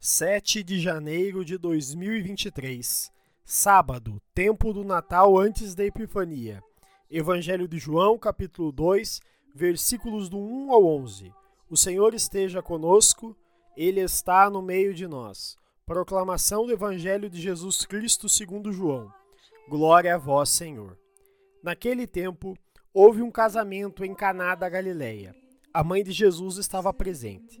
7 de janeiro de 2023, sábado, tempo do Natal antes da Epifania. Evangelho de João, capítulo 2, versículos do 1 ao 11. O Senhor esteja conosco, ele está no meio de nós. Proclamação do Evangelho de Jesus Cristo segundo João. Glória a vós, Senhor. Naquele tempo, houve um casamento em Caná da Galileia. A mãe de Jesus estava presente.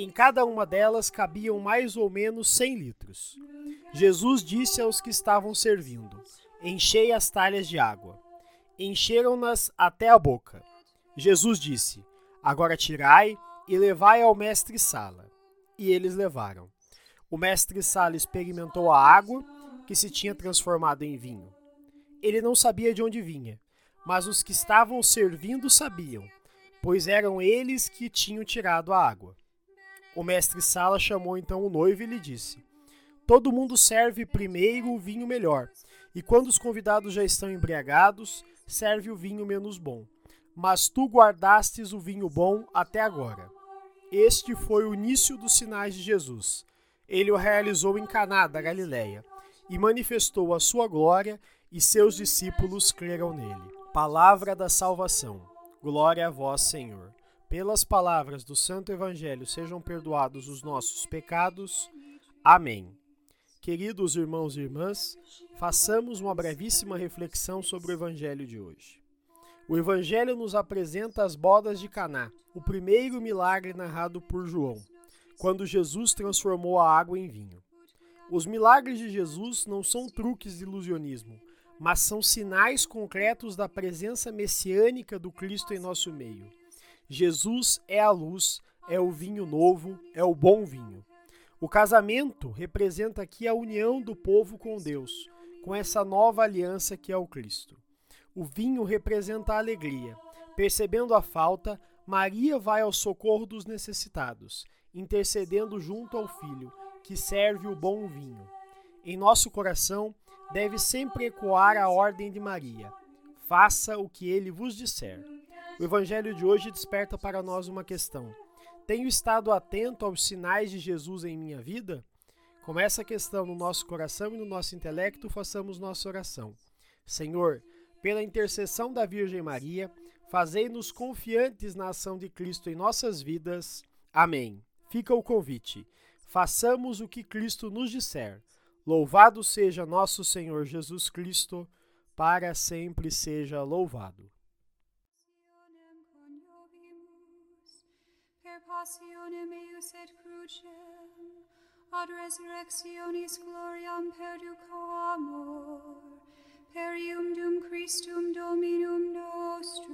Em cada uma delas cabiam mais ou menos cem litros. Jesus disse aos que estavam servindo: Enchei as talhas de água. Encheram-nas até a boca. Jesus disse: Agora tirai e levai ao mestre Sala. E eles levaram. O mestre Sala experimentou a água que se tinha transformado em vinho. Ele não sabia de onde vinha, mas os que estavam servindo sabiam, pois eram eles que tinham tirado a água. O mestre Sala chamou então o noivo e lhe disse: Todo mundo serve primeiro o vinho melhor, e quando os convidados já estão embriagados, serve o vinho menos bom. Mas tu guardastes o vinho bom até agora. Este foi o início dos sinais de Jesus. Ele o realizou em Caná da Galileia e manifestou a sua glória e seus discípulos creram nele. Palavra da salvação. Glória a vós, Senhor. Pelas palavras do Santo Evangelho sejam perdoados os nossos pecados. Amém. Queridos irmãos e irmãs, façamos uma brevíssima reflexão sobre o Evangelho de hoje. O Evangelho nos apresenta as bodas de Caná, o primeiro milagre narrado por João, quando Jesus transformou a água em vinho. Os milagres de Jesus não são truques de ilusionismo, mas são sinais concretos da presença messiânica do Cristo em nosso meio. Jesus é a luz, é o vinho novo, é o bom vinho. O casamento representa aqui a união do povo com Deus, com essa nova aliança que é o Cristo. O vinho representa a alegria. Percebendo a falta, Maria vai ao socorro dos necessitados, intercedendo junto ao Filho, que serve o bom vinho. Em nosso coração deve sempre ecoar a ordem de Maria: faça o que ele vos disser. O evangelho de hoje desperta para nós uma questão: tenho estado atento aos sinais de Jesus em minha vida? Com essa questão no nosso coração e no nosso intelecto, façamos nossa oração. Senhor, pela intercessão da Virgem Maria, fazei-nos confiantes na ação de Cristo em nossas vidas. Amém. Fica o convite. Façamos o que Cristo nos disser. Louvado seja nosso Senhor Jesus Cristo, para sempre seja louvado. passionem eius et crucem, ad resurrectionis gloriam perducamur, per ium dum Christum Dominum nostrum,